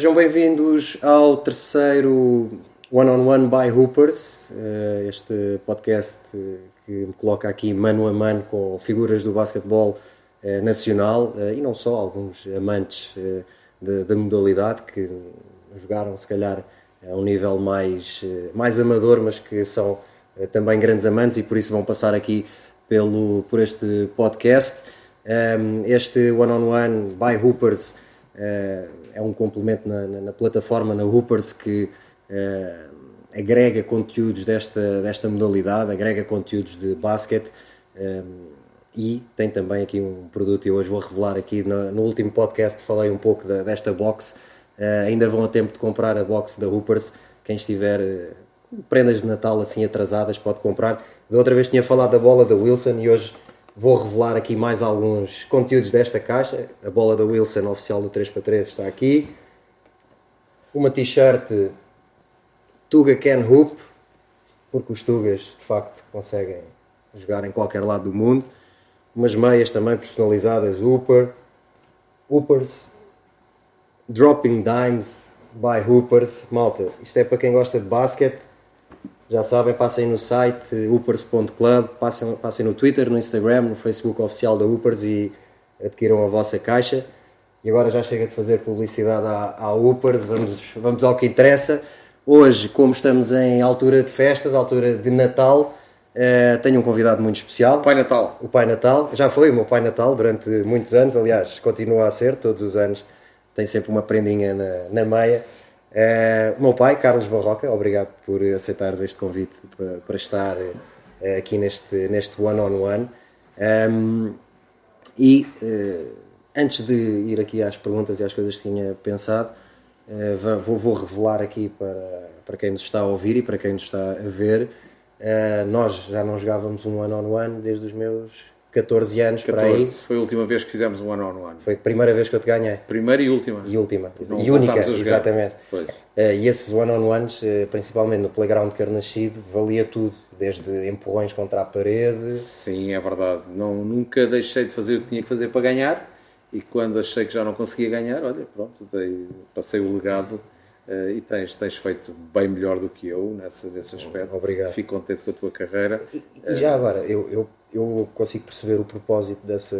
Sejam bem-vindos ao terceiro One on One by Hoopers, eh, este podcast que me coloca aqui mano a mano com figuras do basquetebol eh, nacional eh, e não só, alguns amantes da modalidade que jogaram se calhar a um nível mais, mais amador, mas que são também grandes amantes e por isso vão passar aqui pelo, por este podcast. Este One on One by Hoopers é um complemento na, na, na plataforma, na Hoopers, que uh, agrega conteúdos desta, desta modalidade, agrega conteúdos de basquete um, eh, e tem também aqui um produto, e hoje vou revelar aqui no, no último podcast, falei um pouco da, desta box. Uh, ainda vão a tempo de comprar a box da Hoopers. Quem estiver uh, prendas de Natal assim atrasadas pode comprar. Da outra vez tinha falado da bola da Wilson e hoje Vou revelar aqui mais alguns conteúdos desta caixa. A bola da Wilson oficial do 3x3 está aqui. Uma t-shirt Tuga Can Hoop, porque os Tugas de facto conseguem jogar em qualquer lado do mundo. Umas meias também personalizadas, Hooper. Hoopers. Dropping Dimes by Hoopers. Malta, isto é para quem gosta de basquete já sabem, passem no site upers.club, passem, passem no Twitter, no Instagram, no Facebook oficial da Upers e adquiram a vossa caixa. E agora já chega de fazer publicidade à, à Upers, vamos, vamos ao que interessa. Hoje, como estamos em altura de festas, altura de Natal, eh, tenho um convidado muito especial. O Pai Natal. O Pai Natal. Já foi o meu Pai Natal durante muitos anos, aliás, continua a ser, todos os anos tem sempre uma prendinha na, na meia. Uh, o meu pai, Carlos Barroca, obrigado por aceitares este convite para, para estar uh, aqui neste, neste one-on-one. Um, e uh, antes de ir aqui às perguntas e às coisas que tinha pensado, vou, vou, revelar aqui para, para quem nos está a ouvir e para quem nos está a ver. nós já não jogávamos um one-on-one -on -one desde os meus 14 anos 14, para aí. Foi a última vez que fizemos um one on one. Foi a primeira vez que eu te ganhei. Primeira e última. E última. Não e única, exatamente. Uh, e esses one on ones, uh, principalmente no playground de Carnascido, valia tudo, desde empurrões contra a parede. Sim, é verdade. Não, nunca deixei de fazer o que tinha que fazer para ganhar. E quando achei que já não conseguia ganhar, olha, pronto, dei, passei o legado Uh, e tens, tens feito bem melhor do que eu nessa, nesse aspecto. Obrigado. Fico contente com a tua carreira. E, e já agora, eu, eu, eu consigo perceber o propósito dessa,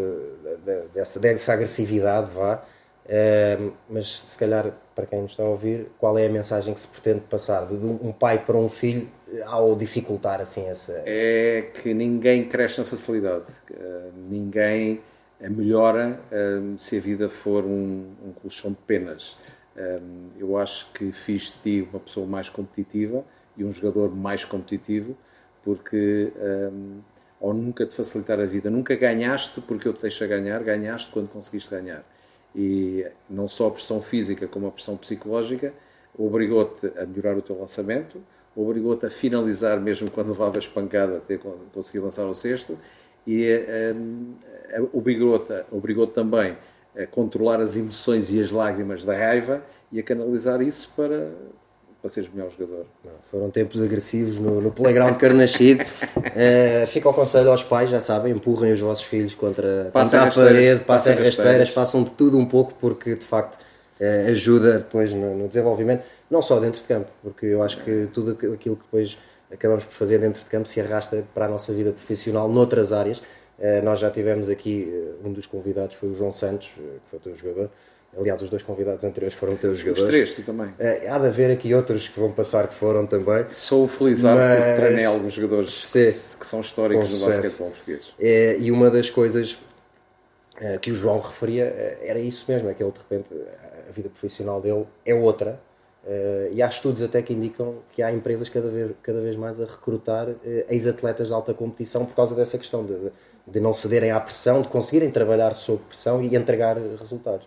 dessa, dessa agressividade, vá, uh, mas se calhar, para quem nos está a ouvir, qual é a mensagem que se pretende passar de um pai para um filho ao dificultar assim essa. É que ninguém cresce na facilidade, uh, ninguém melhora se a vida for um, um colchão de penas eu acho que fiz de ti uma pessoa mais competitiva e um jogador mais competitivo, porque ao nunca te facilitar a vida, nunca ganhaste porque eu te deixo ganhar, ganhaste quando conseguiste ganhar. E não só a pressão física como a pressão psicológica obrigou-te a melhorar o teu lançamento, obrigou-te a finalizar mesmo quando levavas pancada até conseguir lançar o cesto e um, obrigou-te obrigou também a controlar as emoções e as lágrimas da raiva e a canalizar isso para, para seres melhor jogador. Não, foram tempos agressivos no, no playground Carnascido. uh, fica o conselho aos pais, já sabem, empurrem os vossos filhos contra, contra a parede, passem rasteiras, rasteiras, façam de tudo um pouco, porque de facto uh, ajuda depois no, no, desenvolvimento, não só dentro de campo, porque eu acho que tudo aquilo que depois acabamos por fazer dentro de campo se arrasta para a nossa vida profissional noutras áreas. Uh, nós já tivemos aqui, um dos convidados foi o João Santos, que foi o teu jogador, Aliás, os dois convidados anteriores foram teus jogadores. Os três, tu também. É, há de haver aqui outros que vão passar que foram também. Sou felizado mas... porque treinei alguns jogadores que, que são históricos no basquetebol português. É, e uma das coisas é, que o João referia é, era isso mesmo, é que ele de repente, a vida profissional dele é outra. E há estudos até que indicam que há empresas cada vez, cada vez mais a recrutar ex-atletas de alta competição por causa dessa questão de, de não cederem à pressão, de conseguirem trabalhar sob pressão e entregar resultados.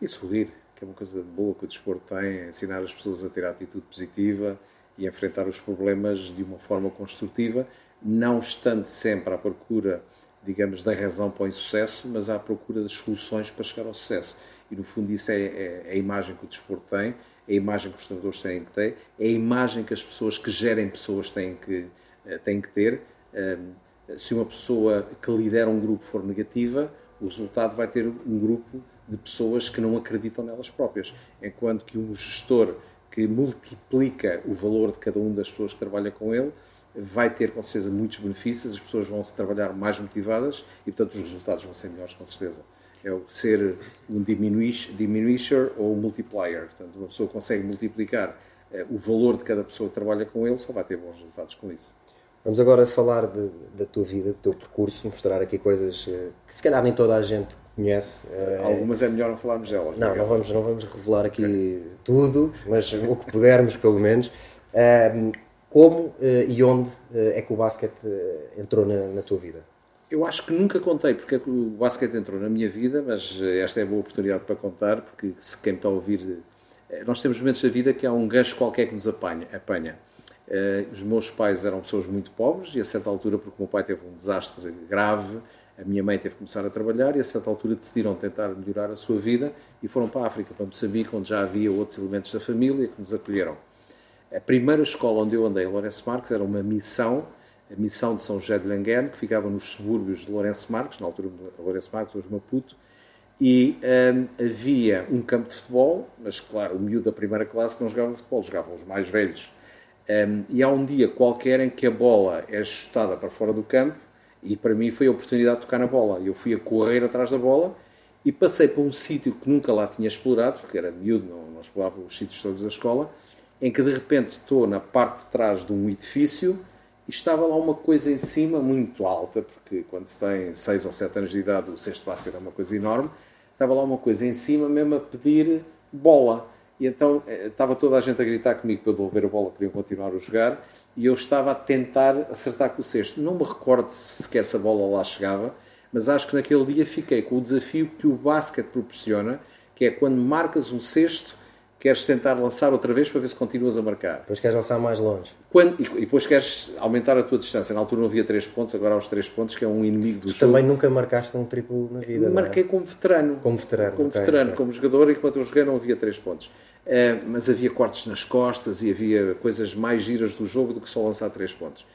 E sorrir, que é uma coisa boa que o desporto tem, é ensinar as pessoas a ter a atitude positiva e enfrentar os problemas de uma forma construtiva, não estando sempre à procura, digamos, da razão para o insucesso, mas à procura das soluções para chegar ao sucesso. E no fundo isso é, é, é a imagem que o desporto tem, é a imagem que os treinadores têm que ter, é a imagem que as pessoas que gerem pessoas têm que, eh, têm que ter. Se uma pessoa que lidera um grupo for negativa, o resultado vai ter um grupo de pessoas que não acreditam nelas próprias. Enquanto que um gestor que multiplica o valor de cada uma das pessoas que trabalha com ele vai ter com certeza muitos benefícios, as pessoas vão se trabalhar mais motivadas e, portanto, os resultados vão ser melhores com certeza. É o ser um diminisher ou um multiplier. Portanto, uma pessoa consegue multiplicar eh, o valor de cada pessoa que trabalha com ele, só vai ter bons resultados com isso. Vamos agora falar de, da tua vida, do teu percurso, mostrar aqui coisas eh, que se calhar nem toda a gente conhece. Eh, Algumas é melhor não falarmos delas. Não, não vamos, não vamos revelar aqui okay. tudo, mas o que pudermos, pelo menos. Como e onde é que o basquete entrou na, na tua vida? Eu acho que nunca contei porque é que o basquete entrou na minha vida, mas esta é a boa oportunidade para contar, porque se quem me está a ouvir. Nós temos momentos da vida que há um gancho qualquer que nos apanha. apanha. Os meus pais eram pessoas muito pobres e a certa altura, porque o meu pai teve um desastre grave, a minha mãe teve que começar a trabalhar e a certa altura decidiram tentar melhorar a sua vida e foram para a África, para Moçambique, onde já havia outros elementos da família que nos acolheram. A primeira escola onde eu andei, Lourenço Marques, era uma missão, a missão de São José de Languene, que ficava nos subúrbios de Lourenço Marques, na altura Lourenço Marques, hoje Maputo, e um, havia um campo de futebol, mas claro, o miúdo da primeira classe não jogava futebol, jogavam os mais velhos um, e há um dia qualquer em que a bola é ajustada para fora do campo e para mim foi a oportunidade de tocar na bola. Eu fui a correr atrás da bola e passei para um sítio que nunca lá tinha explorado, porque era miúdo, não, não explorava os sítios todos da escola, em que de repente estou na parte de trás de um edifício e estava lá uma coisa em cima muito alta, porque quando se tem 6 ou 7 anos de idade o cesto básico é uma coisa enorme, estava lá uma coisa em cima mesmo a pedir bola. E então eh, estava toda a gente a gritar comigo para devolver a bola, queriam continuar a jogar, e eu estava a tentar acertar com o cesto. Não me recordo sequer se a bola lá chegava, mas acho que naquele dia fiquei com o desafio que o basquete proporciona, que é quando marcas um cesto, queres tentar lançar outra vez para ver se continuas a marcar. Depois queres lançar mais longe. Quando, e, depois queres aumentar a tua distância. Na altura não havia 3 pontos, agora há os 3 pontos, que é um inimigo do tu jogo. Também nunca marcaste um triplo na vida, Marquei é? como veterano. Como veterano. Como okay, veterano, okay. como jogador, enquanto eu joguei não havia 3 pontos. Uh, mas havia cortes nas costas e havia coisas mais giras do jogo do que só lançar 3 pontos.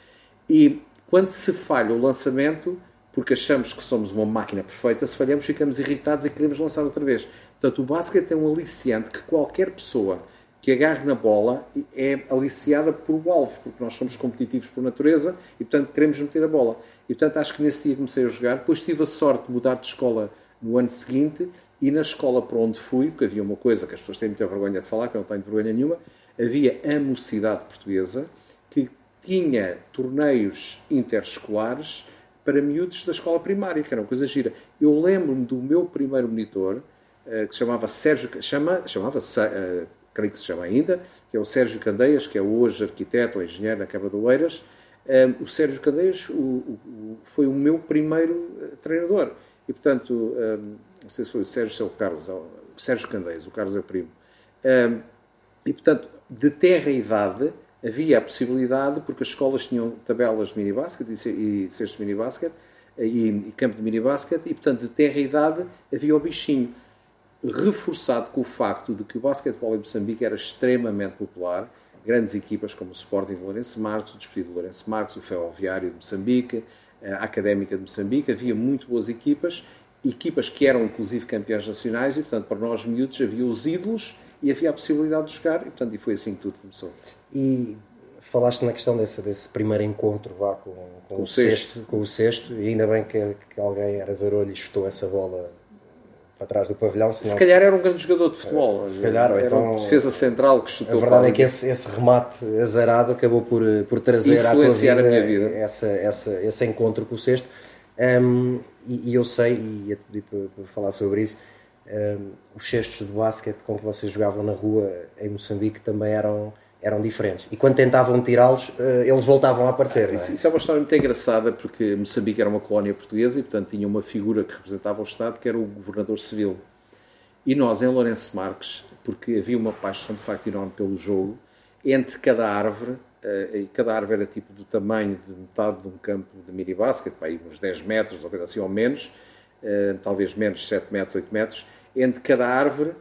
E quando se falha o lançamento, porque achamos que somos uma máquina perfeita, se falhamos ficamos irritados e queremos lançar outra vez. Portanto, o basquete é um aliciante que qualquer pessoa que agarre na bola é aliciada por o alvo, porque nós somos competitivos por natureza e, portanto, queremos meter a bola. E, portanto, acho que nesse dia comecei a jogar. Depois tive a sorte de mudar de escola no ano seguinte e na escola para onde fui, porque havia uma coisa que as pessoas têm muita vergonha de falar, que eu não tenho vergonha nenhuma, havia a mocidade portuguesa que tinha torneios interescolares para miúdos da escola primária, que era uma coisa gira. Eu lembro-me do meu primeiro monitor, eh, que se chamava Sérgio, chama, chamava-se eh, creio que se chama ainda, que é o Sérgio Candeias, que é hoje arquiteto ou engenheiro na Câmara de Oeiras. Um, o Sérgio Candeias foi o meu primeiro uh, treinador. E, portanto, um, não sei se foi o Sérgio ou o Carlos, o Sérgio Candeias, o Carlos é o primo. Um, e, portanto, de terra e idade, havia a possibilidade, porque as escolas tinham tabelas de minibasket e, e cestos de minibasket, e, e campo de minibasket, e, portanto, de terra e idade havia o bichinho reforçado com o facto de que o basquetebol em Moçambique era extremamente popular. Grandes equipas como o Sporting de Lourenço Marques, o Despido de Lourenço Marques, o Ferroviário de Moçambique, a Académica de Moçambique, havia muito boas equipas, equipas que eram inclusive campeões nacionais e, portanto, para nós miúdos havia os ídolos e havia a possibilidade de jogar e, portanto, e foi assim que tudo começou. E falaste na questão desse, desse primeiro encontro vá, com, com, com o, sexto. sexto. com o sexto, e ainda bem que, que alguém era zarolho e chutou essa bola para trás do pavilhão. Se calhar era um grande jogador de futebol. Se calhar, ou era então. defesa central que chutou. A verdade é que esse, esse, remate azarado acabou por, por trazer à tua vida, vida, Essa, essa, esse encontro com o sexto. Um, e, eu sei, e ia te pedir para, para falar sobre isso, um, os cestos de basquete com que vocês jogavam na rua em Moçambique também eram eram diferentes. E quando tentavam tirá-los, eh, eles voltavam a aparecer. isso, é? isso, é? uma história muito engraçada, porque Moçambique era uma colónia portuguesa e, portanto, tinha uma figura que representava o Estado, que era o governador civil. E nós, em Lourenço Marques, porque havia uma paixão de facto enorme pelo jogo, entre cada árvore, e cada árvore era tipo do tamanho de metade de um campo de minibasket, para aí uns 10 metros, ou coisa assim, ou menos, eh, talvez menos, 7 metros, 8 metros, entre cada árvore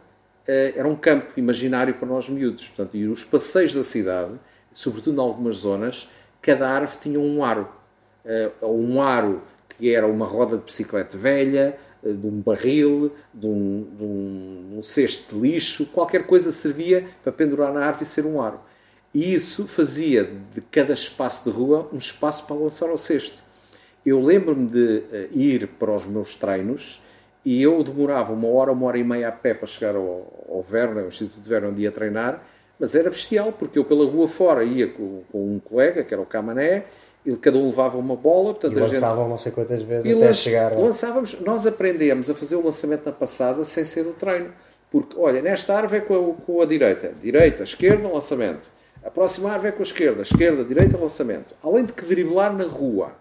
eh, era um campo imaginário para nós miúdos. Portanto, e os passeios da cidade, sobretudo em algumas zonas, cada árvore tinha um aro. Eh, um aro que era uma roda de bicicleta velha, de um barril, de um, de um, um cesto de lixo, qualquer coisa servia para pendurar na árvore e ser um aro. E isso fazia de cada espaço de rua um espaço para lançar ao cesto. Eu lembro-me de uh, ir para os meus treinos e eu demorava uma hora, uma hora e meia a pé para chegar ao, ao Verno, ao Instituto de Verno, onde ia treinar, mas era bestial, porque eu pela rua fora ia com, com um colega, que era o Camané, e cada um levava uma bola. Portanto, e lançavam gente... não sei quantas vezes e até lanç... chegar lá. Lançávamos, nós aprendemos a fazer o lançamento na passada sem ser o treino. Porque, olha, nesta árvore é com a, com a direita. Direita, esquerda, lançamento. A próxima árvore é com a esquerda. Esquerda, direita, lançamento. Além de que driblar na rua,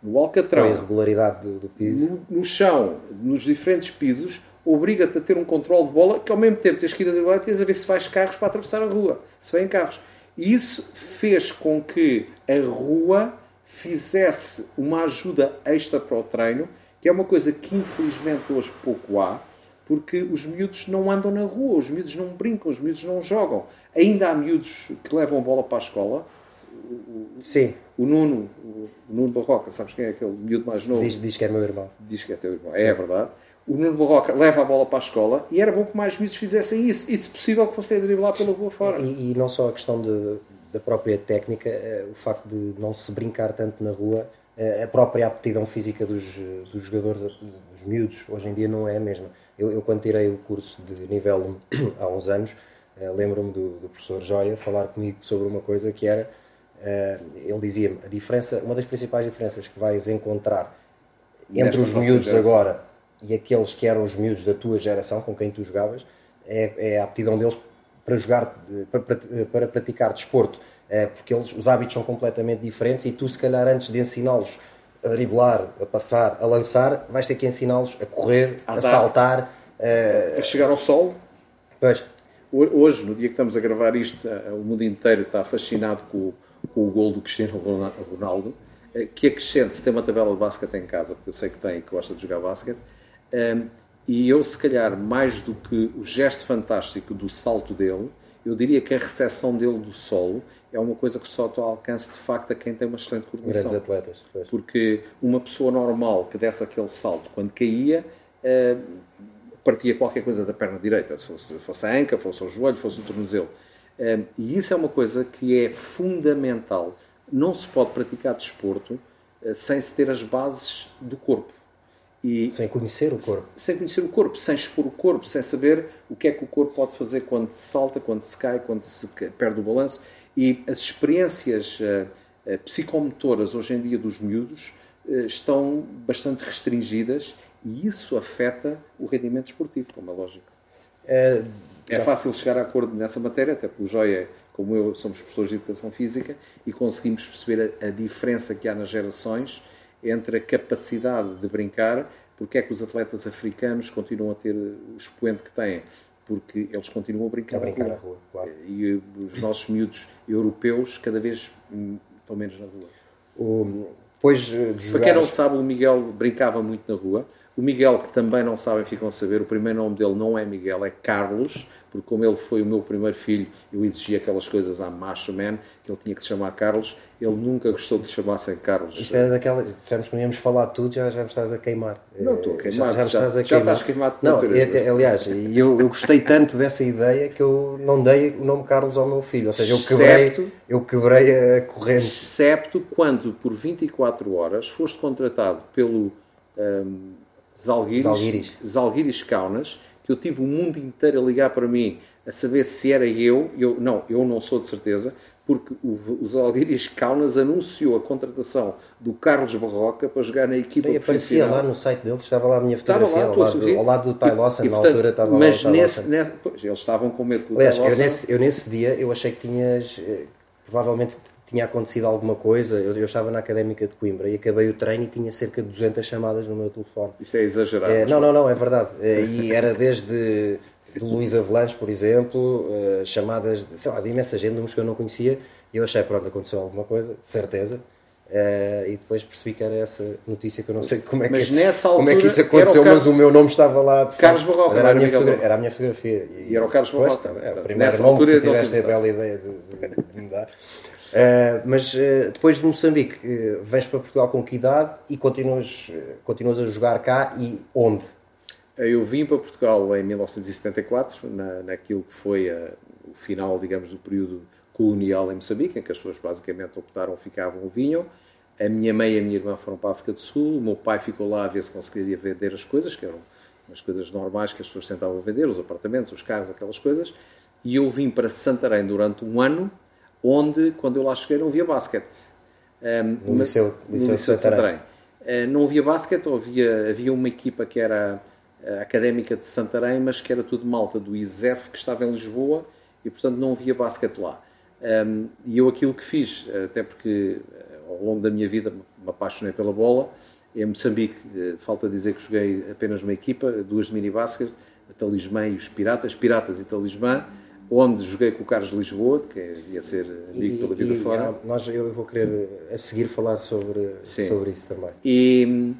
no alcatrão... A irregularidade do, do piso. No, no, chão, nos diferentes pisos, obriga-te a ter um controle de bola que ao mesmo tempo tens que ir a driblar e tens a ver se vais carros para atravessar a rua. Se vêm carros. E isso fez com que a rua fizesse uma ajuda extra para o treino, que é uma coisa que infelizmente hoje pouco há, porque os miúdos não andam na rua, os miúdos não brincam, os miúdos não jogam. Ainda há miúdos que levam a bola para a escola. Sim. O Nuno, o Nuno Barroca, sabes quem é aquele miúdo mais novo? Diz, diz que é meu irmão. Diz que é teu irmão, é, é verdade. O Nuno Barroca leva a bola para a escola e era bom que mais miúdos fizessem isso. E se possível que fossem a driblar pela rua fora. E, e não só a questão de, da própria técnica, eh, o facto de não se brincar tanto na rua, a própria aptidão física dos, dos jogadores, dos miúdos, hoje em dia não é a mesma. Eu, eu quando tirei o curso de nível 1 há uns anos, eh, lembro-me do, do, professor Joia falar comigo sobre uma coisa que era, ele dizia-me, a diferença, uma das principais diferenças que vais encontrar entre Nesta os miúdos agora e aqueles que eram os miúdos da tua geração, com quem tu jogavas, é, é a aptidão deles para jogar, para, para, para praticar desporto, porque eles, os hábitos são completamente diferentes e tu, se calhar, antes de ensiná-los a driblar, a passar, a lançar, vais ter que ensiná-los a correr, a, a saltar, a... a chegar ao sol. Pois. Hoje, no dia que estamos a gravar isto, eh, o mundo inteiro está fascinado com, com o gol do Cristiano Ronaldo, eh, que acrescente, se tem uma tabela de basquete em casa, porque eu sei que tem e que gosta de jogar basquete, ehm, e eu, se calhar, mais do que o gesto fantástico do salto dele, eu diria que a recepção dele do solo é uma coisa que só ao alcance de facto a quem tem uma excelente coordenação. Grandes atletas. Pois. Porque uma pessoa normal que desse aquele salto, quando caía, eh, partia qualquer coisa da perna direita, fosse, fosse a anca, fosse o joelho, fosse o tornozelo. Eh, e isso é uma coisa que é fundamental. Não se pode praticar desporto eh, sem se ter as bases do corpo. E sem conhecer o corpo. Sem conhecer o corpo, sem expor o corpo, sem saber o que é que o corpo pode fazer quando se salta, quando se cai, quando se perde o balanço. E as experiências uh, psicomotoras hoje em dia dos miúdos uh, estão bastante restringidas e isso afeta o rendimento esportivo, como é lógico. É, é fácil chegar a acordo nessa matéria, até porque o Joia, como eu, somos professores de educação física e conseguimos perceber a, a diferença que há nas gerações entre a capacidade de brincar, porque é que os atletas africanos continuam a ter o expoente que têm, porque eles continuam a brincar, a brincar na rua. Claro. E os nossos miúdos europeus cada vez hum, estão menos na rua. O, depois de jogar... Para quem não sabe, o Miguel brincava muito na rua. O Miguel, que também não sabem, ficam a saber, o primeiro nome dele não é Miguel, é Carlos, porque como ele foi o meu primeiro filho, eu exigia aquelas coisas à macho man, que ele tinha que se chamar Carlos, ele nunca gostou que lhe chamassem Carlos. Isto era daquela, dissemos que não íamos falar tudo, já, já me estás a queimar. Não estou a queimar, já, já, estás, a já queimar. estás queimado não, é, aliás, eu, eu gostei tanto dessa ideia que eu não dei o nome Carlos ao meu filho, ou seja, eu quebrei, Excepto, eu quebrei a corrente. Excepto quando por 24 horas foste contratado pelo... Um, Zalguiris, Zalguiris. Zalguiris Kaunas, que eu tive o mundo inteiro a ligar para mim a saber se era eu. eu não, eu não sou de certeza, porque o, o Zalguiris Kaunas anunciou a contratação do Carlos Barroca para jogar na equipa e aparecia lá no site dele, estava lá a minha fotografia, lá, ao, lado do, ao lado do Ty Lawson, na altura estava mas lá nesse, nesse, pois, eles estavam com medo do Aliás, eu nesse, eu nesse dia, eu achei que tinhas, eh, provavelmente tinha acontecido alguma coisa. Eu, eu, estava na Académica de Coimbra e acabei o treino e tinha cerca de 200 chamadas no meu telefone. Isso é exagerado. É, não, não, não, é verdade. É, e era desde do Luís Avalanche, por exemplo, uh, chamadas de, lá, de imensa gente, números que eu não conhecia. E eu achei, pronto, aconteceu alguma coisa, de certeza. Uh, e depois percebi que era essa notícia que eu não sei como é que, isso, altura, como é que isso aconteceu, mas o meu nome estava lá. Carlos Barroca, era, a minha era a minha fotografia. E, e era o Carlos Barroca. É, o primeiro nome altura, que tiveste a bela ideia de, de, de me dar. Uh, mas uh, depois de Moçambique, uh, vens para Portugal com que idade e continuas, continuas a jogar cá e onde? Eu vim para Portugal em 1974, na, naquilo que foi a, o final, digamos, do período colonial em Moçambique, em que as pessoas basicamente optaram, ficavam ou vinham. A minha mãe e a minha irmã foram para a África do Sul, o meu pai ficou lá a ver se conseguiria vender as coisas, que eram as coisas normais que as pessoas tentavam vender, os apartamentos, os carros, aquelas coisas. E eu vim para Santarém durante um ano, onde, quando eu lá cheguei, não havia basquete. Um, no Liceu, no liceu, liceu de Santarém. Uh, não havia basquete, havia, havia uma equipa que era a Académica de Santarém, mas que era tudo malta do ISEF, que estava em Lisboa, e portanto não havia basquete lá. Um, e eu aquilo que fiz, até porque eh, ao longo da minha vida me apaixonei pela bola, em Moçambique, falta dizer que joguei apenas uma equipa, duas de mini-basket, a Talismã e os Piratas, Piratas e Talismã, onde joguei com o Carlos Lisboa, que ia ser amigo pela vida e, fora. nós, eu vou querer a seguir falar sobre, sobre isso também. E,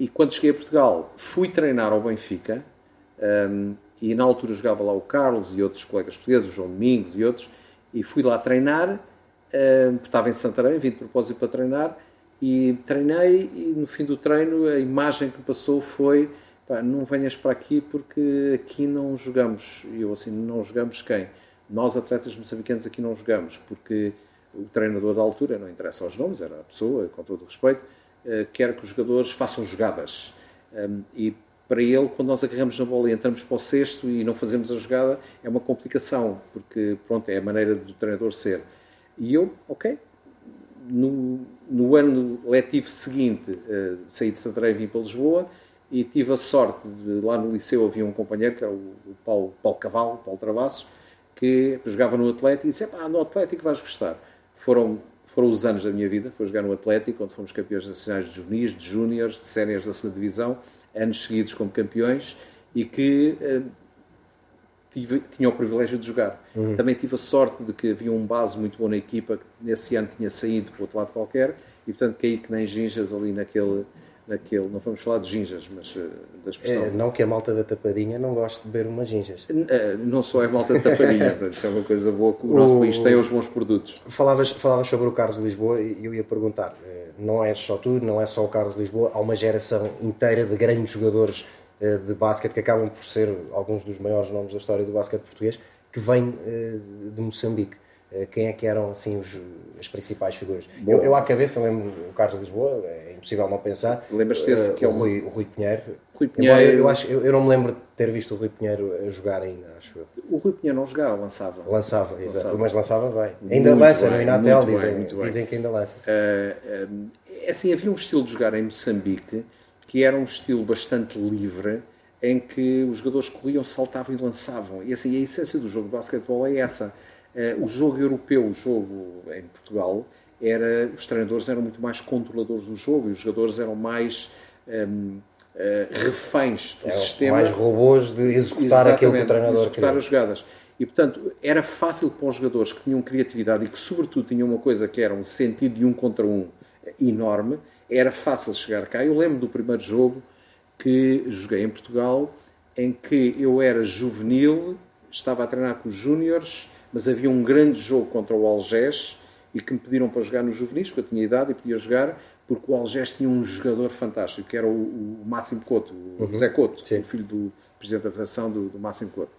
e quando cheguei a Portugal, fui treinar ao Benfica, um, e na altura jogava lá o Carlos e outros colegas portugueses, o João Domingos e outros, e fui lá treinar, uh, estava em Santarém, vim de propósito para treinar, e treinei e no fim do treino a imagem que passou foi pá, não venhas para aqui porque aqui não jogamos. E eu assim, não jogamos quem? Nós atletas moçambicanos aqui não jogamos porque o treinador da altura, não interessa aos nomes, era a pessoa, com todo o respeito, uh, quer que os jogadores façam jogadas. E para ele, quando nós agarramos na bola e entramos para o cesto e não fazemos a jogada, é uma complicação, porque pronto, é a maneira do treinador ser. E eu, ok, no, no ano letivo seguinte uh, saí de Santarém e vim para Lisboa e tive a sorte de lá no liceu havia um companheiro que era o, o Paulo, Paulo Cavalo, Paulo Travassos, que jogava no Atlético e disse: pá, no Atlético vais gostar. Foram, foram os anos da minha vida, foi jogar no Atlético, onde fomos campeões nacionais de juvenis, de júniores, de séniores da segunda divisão anos seguidos como campeões e que uh, tive, tinha o privilégio de jogar. Uhum. Também tive a sorte de que havia um base muito bom na equipa que nesse ano tinha saído para o outro lado qualquer e portanto caí que nem ginjas ali naquele naquele, não vamos falar de ginjas, mas uh, da expressão. É, não que a malta da tapadinha não goste de beber umas ginjas. Uh, não só é malta da tapadinha, isso é uma coisa boa que o, o nosso país tem os bons produtos. Falavas, falavas sobre o Carlos Lisboa e eu ia perguntar, não é só tu, não é só o Carlos Lisboa, há uma geração inteira de grandes jogadores de basquete que acabam por ser alguns dos maiores nomes da história do basquete português que vêm de Moçambique. Quem é que eram assim os, as principais figuras? Eu, eu, à cabeça lembro o Carlos Lisboa, é impossível não pensar. Lembras-te uh, que é o Rui, o Rui Pinheiro? Rui Pinheiro. Eu, eu, acho, eu, eu, não me lembro de ter visto o Rui Pinheiro a jogar ainda, acho eu. O Rui Pinheiro não jogava, lançava. Lançava, lançava. exato. Mas lançava bem. Ainda muito lança bem, no Inatel, dizem, bem, dizem que ainda lança. Uh, uh, assim, havia um estilo de jogar em Moçambique que era um estilo bastante livre, em que os jogadores corriam, saltavam e lançavam. E assim, a essência do jogo de basquetebol é essa. Uh, o jogo europeu, o jogo em Portugal, era os treinadores eram muito mais controladores do jogo e os jogadores eram mais um, ehm, uh, eh, reféns do é, sistema. Mais robôs de executar aquilo que o treinador executar queria. as jogadas. E, portanto, era fácil para os jogadores que tinham criatividade e que, sobretudo, tinham uma coisa que era um sentido de um contra um enorme, era fácil chegar cá. Eu lembro do primeiro jogo que joguei em Portugal, em que eu era juvenil, estava a treinar com os júniores, mas havia um grande jogo contra o Algés e que me pediram para jogar nos juvenis, porque eu tinha idade e podia jogar, porque o Algés tinha um jogador fantástico, que era o, o Máximo Couto, o uhum. Zé Couto, Sim. o filho do presidente da federação, do, do Máximo Couto.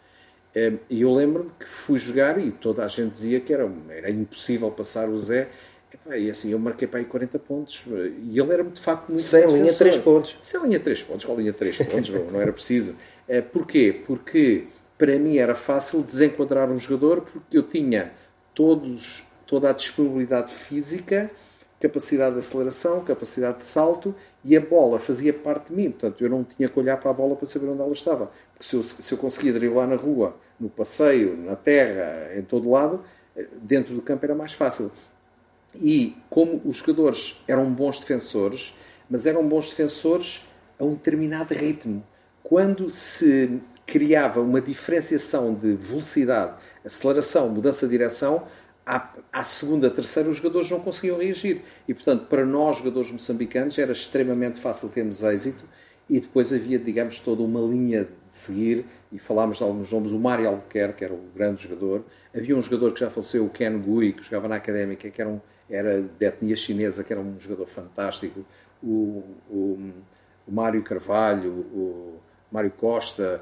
E eu lembro-me que fui jogar e toda a gente dizia que era, era impossível passar o Zé. E assim, eu marquei para aí 40 pontos. E ele era de facto muito Sem linha 3 pontos. Sem linha 3 pontos. Qual linha 3 pontos? não, não era preciso. Porquê? Porque para mim era fácil desenquadrar um jogador porque eu tinha todos toda a disponibilidade física, capacidade de aceleração, capacidade de salto e a bola fazia parte de mim. Portanto, eu não tinha que olhar para a bola para saber onde ela estava. Porque se eu, se eu conseguia driblar na rua, no passeio, na terra, em todo lado, eh, dentro do campo era mais fácil. E como os jogadores eram bons defensores, mas eram bons defensores a um determinado ritmo. Quando se criava uma diferenciação de velocidade, aceleração, mudança de direção, à, à segunda, terceira, os jogadores não conseguiam reagir. E, portanto, para nós, jogadores moçambicanos, era extremamente fácil termos êxito e depois havia, digamos, toda uma linha de seguir, e falámos de alguns nomes, o Mário Albuquerque, que era o grande jogador, havia um jogador que já faleceu, o Ken Gui, que jogava na Académica, que era, um, era de etnia chinesa, que era um jogador fantástico, o, o, o Mário Carvalho, o, Mário Costa,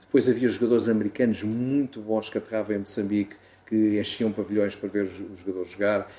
depois havia jogadores americanos muito bons que aterravam em Moçambique, que enchiam pavilhões para ver os jogadores jogar.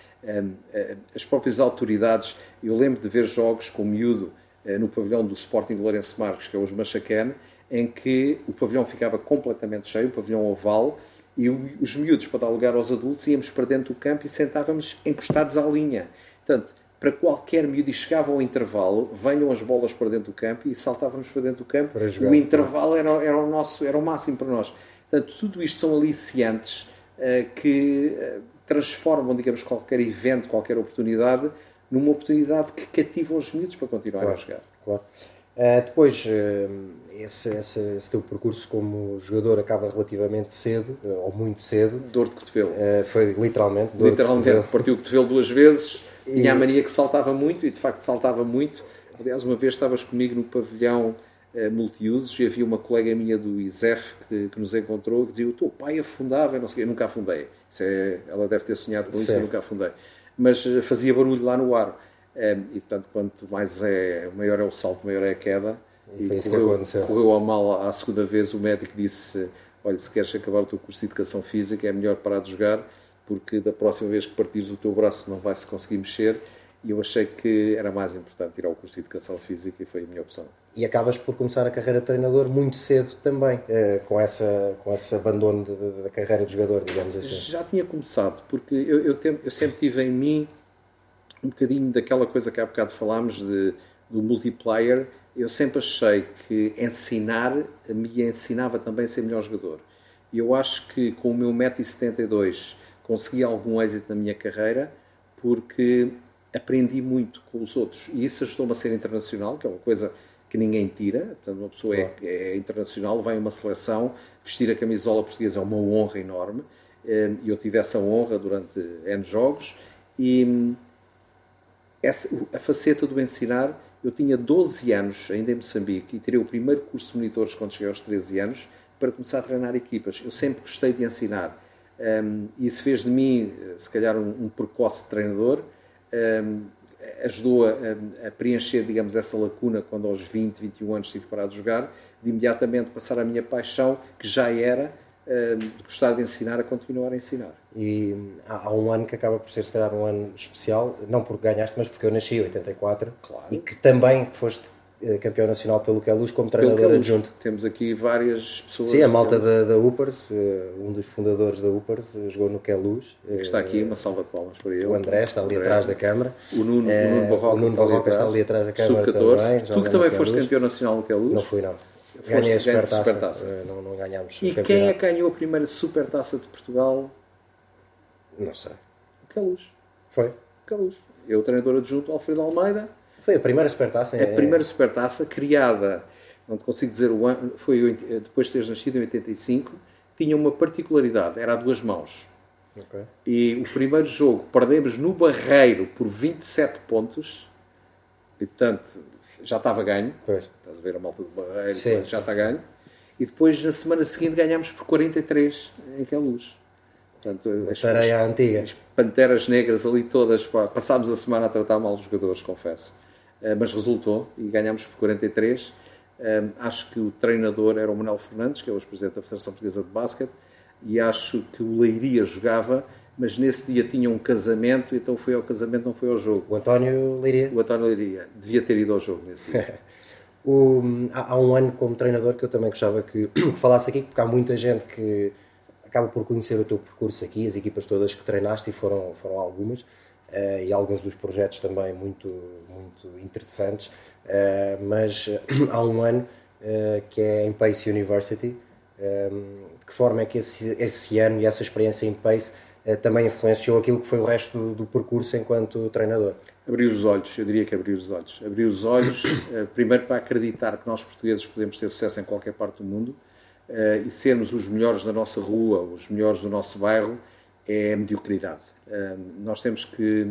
As próprias autoridades, eu lembro de ver jogos com miúdo no pavilhão do Sporting de Lourenço Marques, que é o Machacane, em que o pavilhão ficava completamente cheio, o pavilhão oval, e os miúdos, para dar lugar aos adultos, íamos para dentro do campo e sentávamos encostados à linha. Portanto, para qualquer miúdo, e chegava ao intervalo, venham as bolas para dentro do campo e saltávamos para dentro do campo. Jogar, o intervalo era, era, o nosso, era o máximo para nós. Portanto, tudo isto são aliciantes uh, que uh, transformam, digamos, qualquer evento, qualquer oportunidade, numa oportunidade que cativa os miúdos para continuarem claro, a jogar. Claro. Uh, depois, esse, esse, esse, teu percurso como jogador acaba relativamente cedo, ou muito cedo. Dor de cotovelo. foi literalmente. literalmente, partiu o cotovelo duas vezes. E... Tinha a mania que saltava muito, e de facto saltava muito. Aliás, uma vez estavas comigo no pavilhão multiusos e havia uma colega minha do ISEF que, que nos encontrou que dizia: O teu pai afundava, eu, não sei, eu nunca afundei. É, ela deve ter sonhado com isso, eu nunca afundei. Mas fazia barulho lá no ar. É, e portanto, quanto mais é, maior é o salto, maior é a queda. E, e correu, correu ao mal à segunda vez. O médico disse: Olha, se queres acabar o teu curso de educação física, é melhor parar de jogar, porque da próxima vez que partires o teu braço não vai se conseguir mexer. E eu achei que era mais importante ir ao curso de educação física e foi a minha opção. E acabas por começar a carreira de treinador muito cedo também, eh, com, essa, com esse abandono da carreira de jogador, digamos assim. Já tinha começado, porque eu, eu, eu sempre tive em mim um bocadinho daquela coisa que há bocado falámos de, do multiplayer. Eu sempre achei que ensinar me ensinava também a ser melhor jogador. E eu acho que com o meu 1,72m consegui algum êxito na minha carreira porque aprendi muito com os outros. E isso ajudou-me a ser internacional, que é uma coisa que ninguém tira. Portanto, uma pessoa é, é internacional, vai a uma seleção, vestir a camisola portuguesa é uma honra enorme. Eh, e eu tive essa honra durante N jogos. E, essa, a faceta do ensinar, eu tinha 12 anos ainda em Moçambique e tirei o primeiro curso de monitores quando cheguei aos 13 anos para começar a treinar equipas. Eu sempre gostei de ensinar. Um, e isso fez de mim, se calhar, um, um precoce treinador. Um, ajudou a, a, preencher, digamos, essa lacuna quando aos 20, 21 anos estive parado de jogar, de imediatamente passar a minha paixão, que já era de gostar de ensinar a continuar a ensinar. E há, um ano que acaba por ser, se calhar, um ano especial, não porque ganhaste, mas porque eu nasci em 84 claro. e que também foste eh, campeão nacional pelo Queluz como treinador adjunto. Temos aqui várias pessoas. Sim, a malta da, da Upers, eh, um dos fundadores da Upers, eh, jogou no Queluz. Que está aqui, uma salva de palmas para ele. O André está ali André. atrás da câmara. O Nuno, é, o Nuno Barroca, o Nuno Barroca está, ali atrás da câmara. Sub-14. Tu que também foste campeão nacional no Queluz? Não fui, não. Ganhei a supertaça. supertaça. Não, não ganhámos. E quem é que ganhou a primeira supertaça de Portugal? Não sei. O Caluz. Foi? Caluz. Eu, treinador adjunto, Alfredo Almeida. Foi a primeira supertaça? A é... primeira supertaça criada, não te consigo dizer o ano, foi depois de teres nascido em 85, tinha uma particularidade, era a duas mãos. Okay. E o primeiro jogo perdemos no Barreiro por 27 pontos. E portanto, já estava ganho. Pois. Estás a ver a malta do Barreiro, já está ganho. E depois, na semana seguinte, ganhámos por 43 em que luz. Portanto, as, as, antiga. As panteras negras ali todas, pá, passámos a semana a tratar mal os jogadores, confesso. Uh, mas resultou e ganhámos por 43. Um, eh, acho que o treinador era o Manuel Fernandes, que é hoje presidente da Federação Portuguesa de Basquete, e acho que o Leiria jogava mas nesse dia tinha um casamento, então foi ao casamento, não foi ao jogo. O António Leiria? O António Leiria. Devia ter ido ao jogo nesse dia. o, há, há, um ano como treinador que eu também gostava que, que falasse aqui, porque há muita gente que acaba por conhecer o teu percurso aqui, as equipas todas que treinaste, e foram, foram algumas, e alguns dos projetos também muito, muito interessantes, uh, mas há um ano uh, que é em Pace University, de que forma é que esse, esse ano e essa experiência em Pace eh, também influenciou aquilo que foi o resto do, do, percurso enquanto treinador? Abrir os olhos, eu diria que abrir os olhos. Abrir os olhos, eh, primeiro para acreditar que nós portugueses podemos ter sucesso em qualquer parte do mundo eh, e sermos os melhores da nossa rua, os melhores do nosso bairro, é mediocridade. Nós temos que,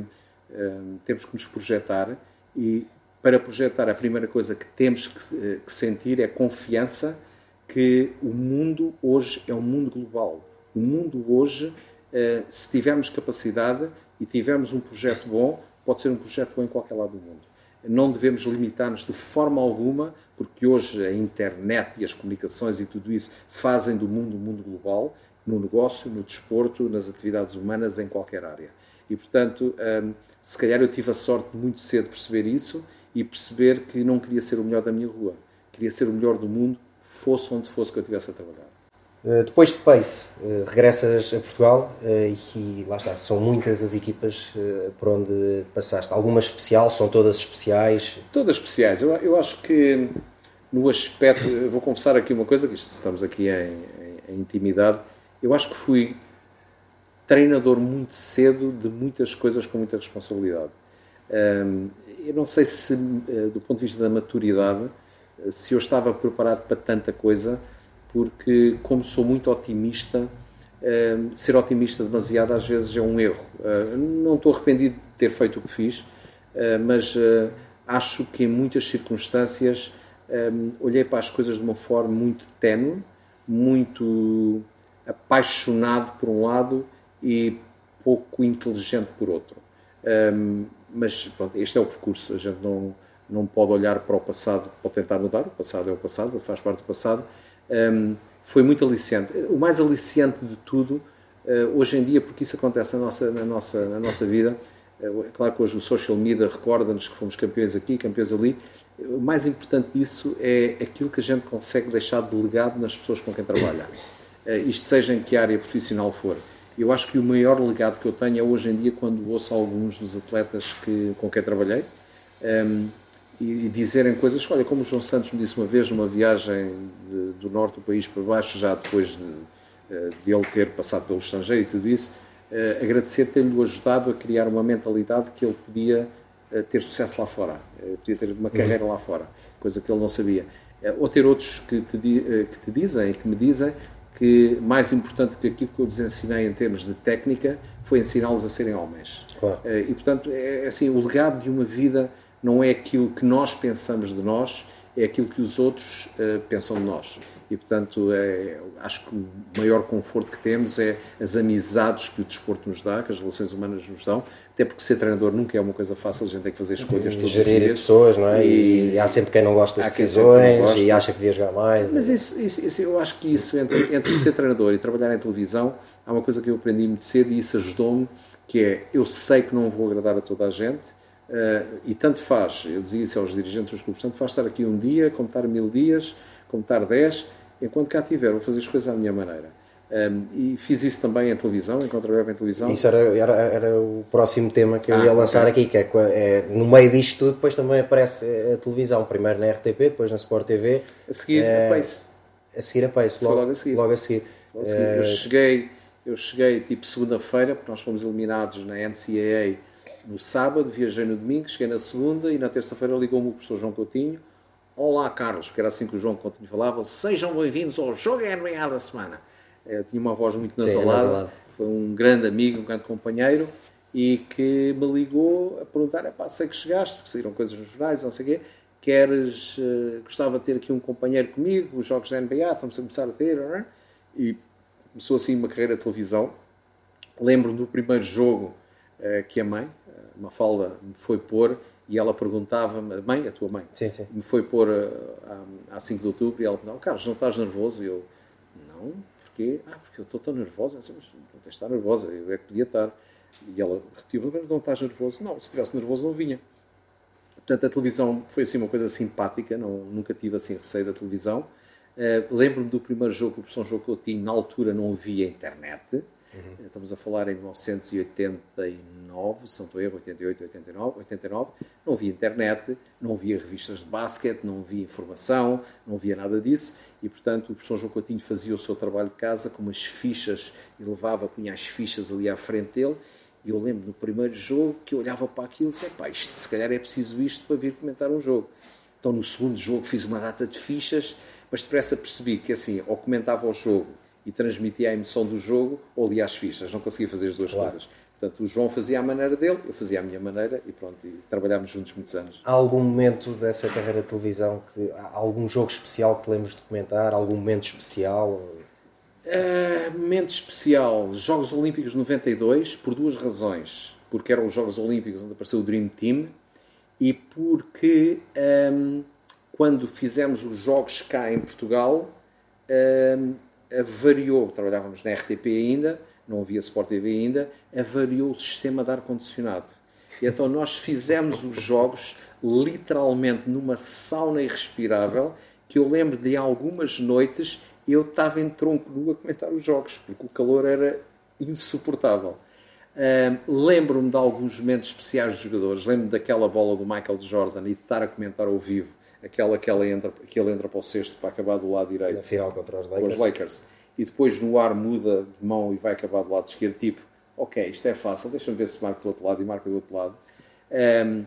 temos que nos projetar e para projetar a primeira coisa que temos que, que sentir é confiança que o mundo hoje é um mundo global. O mundo hoje eh, se tivermos capacidade e tivermos um projeto bom, pode ser um projeto bom em qualquer lado do mundo. não devemos limitar-nos de forma alguma, porque hoje a internet e as comunicações e tudo isso fazem do mundo um mundo global, no negócio, no desporto, nas atividades humanas, em qualquer área. E, portanto, hum, se calhar eu tive a sorte muito cedo de perceber isso e perceber que não queria ser o melhor da minha rua, queria ser o melhor do mundo, fosse onde fosse que eu estivesse a trabalhar. Eh, depois de Pace, eh, regressas a Portugal eh, e lá está, são muitas as equipas por onde passaste. Algumas especiais, são todas especiais? Todas especiais. Eu, eu acho que no aspecto, vou confessar aqui uma coisa, que estamos aqui em, em, em intimidade, eu acho que fui treinador muito cedo de muitas coisas com muita responsabilidade. Eu não sei se, do ponto de vista da maturidade, se eu estava preparado para tanta coisa, porque, como sou muito otimista, eh, ser otimista demasiado às vezes é um erro. Eh, não estou arrependido de ter feito o que fiz, eh, mas acho que em muitas circunstâncias olhei para as coisas de uma forma muito tenue, muito apaixonado por um lado e pouco inteligente por outro. Mas pronto, este é o percurso. A gente não, não pode olhar para o passado para tentar mudar. O passado é o passado, faz parte do passado um, foi muito aliciante. O mais aliciante de tudo, uh, hoje em dia, porque isso acontece na nossa, na nossa, na nossa vida, uh, é claro que hoje o social media recorda-nos que fomos campeões aqui, campeões ali, o mais importante disso é aquilo que a gente consegue deixar de legado nas pessoas com quem trabalha. Uh, isto seja em que área profissional for. Eu acho que o maior legado que eu tenho é hoje em dia quando ouço alguns dos atletas que, com quem trabalhei. Um, e, dizerem coisas. Olha, como o João Santos me disse uma vez, numa viagem de, do norte do país para baixo, já depois de, eh, de ele ter passado pelo estrangeiro e tudo isso, uh, agradecer ter-lhe ajudado a criar uma mentalidade que ele podia uh, ter sucesso lá fora, uh, podia ter uma uhum. carreira lá fora, coisa que ele não sabia. ou ter outros que te, que te dizem, que me dizem, que mais importante que aquilo que eu lhes ensinei em termos de técnica foi ensiná-los a serem homens. Claro. e portanto, é, é assim, o legado de uma vida não é aquilo que nós pensamos de nós, é aquilo que os outros uh, pensam de nós. E, portanto, é, acho que o maior conforto que temos é as amizades que o desporto nos dá, que as relações humanas nos dão, até porque ser treinador nunca é uma coisa fácil, a gente tem que fazer escolhas e todos gerir os dias. pessoas, não é? E, e, há sempre quem não gosta das decisões gosta. e acha que devia jogar mais. Mas isso, isso, isso, eu acho que isso, entre, entre ser treinador e trabalhar em televisão, há uma coisa que eu aprendi muito cedo e isso ajudou-me, que é, eu sei que não vou agradar a toda a gente, Uh, e tanto faz, eu dizia isso aos dirigentes dos clubes, tanto faz estar aqui um dia, como estar mil dias, estar dez, enquanto cá tiver, vou fazer as coisas à minha maneira. Um, e fiz isso também em televisão, enquanto trabalhava em televisão. Isso era, era, era o próximo tema que eu ah, ia lançar okay. aqui, que é, é, no meio disto tudo, depois também aparece a televisão, primeiro na RTP, depois na Sport TV. A seguir é, a Pace. A seguir a Pace, logo, logo a seguir. Logo a seguir. Logo a seguir. Eu eh, cheguei, eu cheguei tipo segunda-feira, porque nós fomos eliminados na NCAA no sábado, viajei no domingo, cheguei na segunda e na terça-feira ligou-me o professor João Coutinho. Olá, Carlos, porque era assim que o João Coutinho falava. Sejam bem-vindos ao Jogo NBA da Semana. Eu tinha uma voz muito nasalada, Sim, foi um grande amigo, um grande companheiro e que me ligou a perguntar: pá, sei que chegaste, porque saíram coisas nos jornais, não sei o quê. Queres, uh, gostava de ter aqui um companheiro comigo, os jogos da NBA, estamos a começar a ter, é? E começou assim uma carreira de televisão. Lembro-me do primeiro jogo uh, que a mãe, uma falda me foi pôr e ela perguntava-me, mãe, a tua mãe, sim, sim. me foi pôr a, a 5 de outubro e ela perguntava, Carlos, não estás nervoso? E eu, não, porquê? Ah, porque eu estou tão nervosa. Eu disse, mas não tens de estar nervosa, eu é que podia estar. E ela repetiu, mas não estás nervoso? Não, se estivesse nervoso não vinha. Portanto, a televisão foi assim uma coisa simpática, não, nunca tive assim receio da televisão. Uh, Lembro-me do primeiro jogo, o professor jogo que eu tinha, na altura não havia internet, Uhum. Estamos a falar em 1989, se não estou erro, 88, 89, 89. Não havia internet, não havia revistas de basquete, não havia informação, não havia nada disso. E, portanto, o professor João Coutinho fazia o seu trabalho de casa com umas fichas e levava, punha as fichas ali à frente dele. E eu lembro no primeiro jogo que eu olhava para aquilo e disse: pá, isto, se calhar é preciso isto para vir comentar um jogo. Então, no segundo jogo, fiz uma data de fichas, mas depressa percebi que, assim, ou comentava o jogo e transmitia a emoção do jogo ou lia as fichas, não conseguia fazer as duas claro. coisas. Portanto, o João fazia a maneira dele, eu fazia a minha maneira e pronto, e trabalhámos juntos muitos anos. Há algum momento dessa carreira de televisão, que, algum jogo especial que te lembres de comentar? Algum momento especial? Uh, momento especial, Jogos Olímpicos 92, por duas razões. Porque eram os Jogos Olímpicos onde apareceu o Dream Team e porque um, quando fizemos os jogos cá em Portugal, um, variou, trabalhávamos na RTP ainda, não havia Sport TV ainda, avariou o sistema de ar-condicionado. E então nós fizemos os jogos literalmente numa sauna irrespirável, que eu lembro de algumas noites eu estava em tronco nu a comentar os jogos, porque o calor era insuportável. Lembro-me de alguns momentos especiais dos jogadores. Lembro-me daquela bola do Michael Jordan e de estar a comentar ao vivo aquela que, ela entra, que ele entra para o cesto para acabar do lado direito. Na final contra os Lakers. os Lakers. E depois no ar muda de mão e vai acabar do lado esquerdo. Tipo, ok, isto é fácil, deixa-me ver se marca do outro lado e marca do outro lado. Um,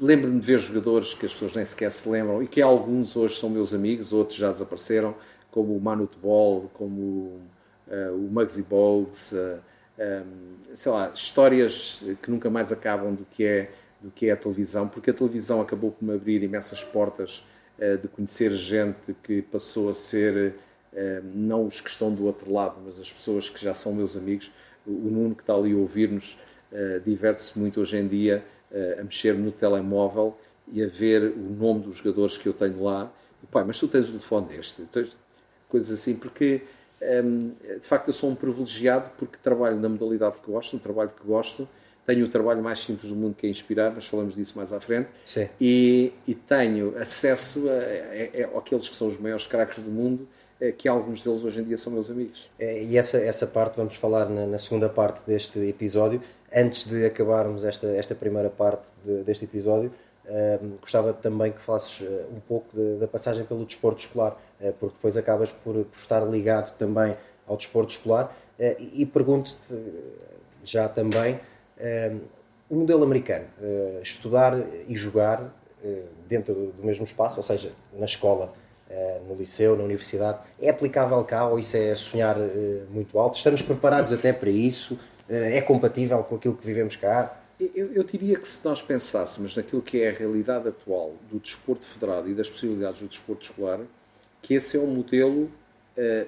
Lembro-me de ver jogadores que as pessoas nem sequer se lembram e que alguns hoje são meus amigos, outros já desapareceram, como o Manute Ball, como uh, o Muggsy Bogues, uh, um, sei lá, histórias que nunca mais acabam do que é do que é a televisão, porque a televisão acabou por me abrir imensas portas uh, de conhecer gente que passou a ser não os que estão do outro lado, mas as pessoas que já são meus amigos. O Nuno que está ali a ouvir-nos diverte-se muito hoje em dia a mexer no telemóvel e a ver o nome dos jogadores que eu tenho lá. E, pai, mas tu tens o telefone deste, coisas assim, porque um, de facto eu sou um privilegiado porque trabalho na modalidade que gosto, um trabalho que gosto. Tenho o trabalho mais simples do mundo que é inspirar, mas falamos disso mais à frente. E, e, tenho acesso a, a, a, aqueles que são os maiores craques do mundo, eh, que alguns deles hoje em dia são meus amigos. É, e essa, essa parte vamos falar na, na segunda parte deste episódio antes de acabarmos esta, esta primeira parte de, deste episódio, uh, gostava também que falasses uh, um pouco da passagem pelo desporto escolar, uh, porque depois acabas por, por, estar ligado também ao desporto escolar. e pergunto-te já também o modelo americano, estudar e jogar dentro do mesmo espaço, ou seja, na escola. no liceu, na universidade, é aplicável cá ou isso é sonhar muito alto? Estamos preparados até para isso? Eh, é compatível com aquilo que vivemos cá? Eu, eu, diria que se nós pensássemos naquilo que é a realidade atual do desporto federado e das possibilidades do desporto escolar, que esse é um modelo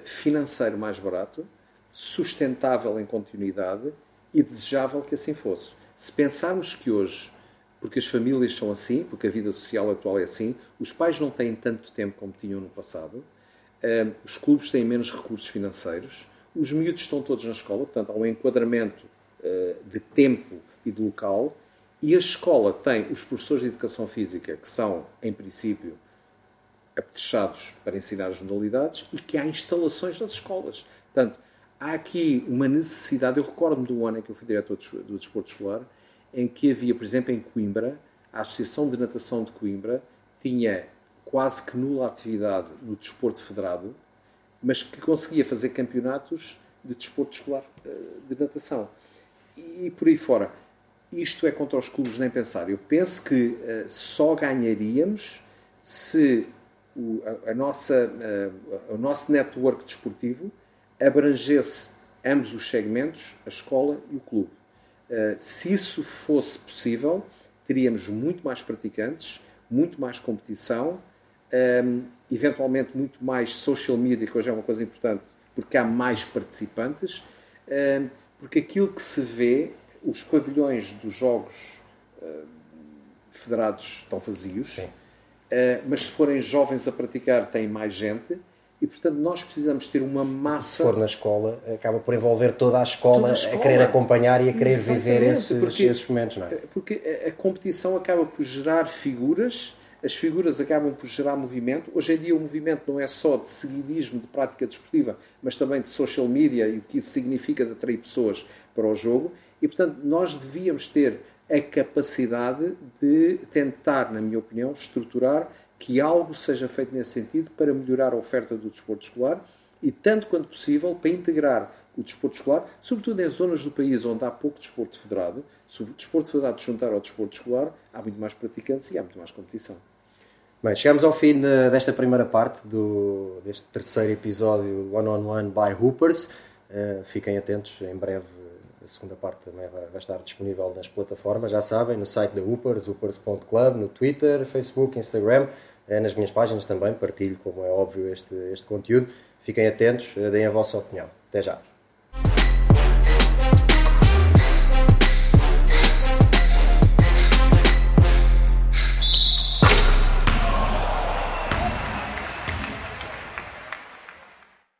financeiro mais barato, sustentável em continuidade e desejável que assim fosse. Se pensarmos que hoje, porque as famílias são assim, porque a vida social atual é assim, os pais não têm tanto tempo como tinham no passado, uh, os clubes têm menos recursos financeiros, os miúdos estão todos na escola, portanto, há um enquadramento uh, de tempo e de local, e a escola tem os professores de educação física, que são, em princípio, apetrechados para ensinar as modalidades, e que há instalações nas escolas. Portanto, há aqui uma necessidade. Eu recordo-me do ano em que eu fui diretor do desporto escolar, em que havia, por exemplo, em Coimbra, a Associação de Natação de Coimbra tinha quase que nula atividade no desporto federado, mas que conseguia fazer campeonatos de desporto escolar eh, de natação. E por aí fora. Isto é contra os clubes nem pensar. Eu penso que uh, só ganharíamos se o, a, a, nossa, uh, o nosso network desportivo abrangesse ambos os segmentos, a escola e o clube. Uh, se isso fosse possível, teríamos muito mais praticantes, muito mais competição um, eventualmente muito mais social media, que hoje é uma coisa importante, porque há mais participantes, um, porque aquilo que se vê, os pavilhões dos jogos uh, federados estão vazios, uh, mas se forem jovens a praticar, tem mais gente. E, portanto, nós precisamos ter uma massa. Se for na escola, acaba por envolver toda a escola, a, escola. a querer acompanhar e a querer Exatamente, viver esses, porque, esses momentos, não é? Porque a, a competição acaba por gerar figuras as figuras acabam por gerar movimento. Hoje em dia o movimento não é só de seguidismo, de prática desportiva, mas também de social media e o que isso significa de atrair pessoas para o jogo. E, portanto, nós devíamos ter a capacidade de tentar, na minha opinião, estruturar que algo seja feito nesse sentido para melhorar a oferta do desporto escolar e, tanto quanto possível, para integrar o desporto escolar, sobretudo em zonas do país onde há pouco desporto federado. Se o desporto federado juntar ao desporto escolar, há muito mais praticantes e há muito mais competição. Bem, chegamos ao fim de, desta primeira parte do, deste terceiro episódio One on One by Hoopers. Uh, fiquem atentos, em breve a segunda parte também vai, vai, estar disponível nas plataformas, já sabem, no site da Hoopers, hoopers.club, no Twitter, Facebook, Instagram, nas minhas páginas também, partilho, como é óbvio, este, este conteúdo. Fiquem atentos, uh, deem a vossa opinião. Até já!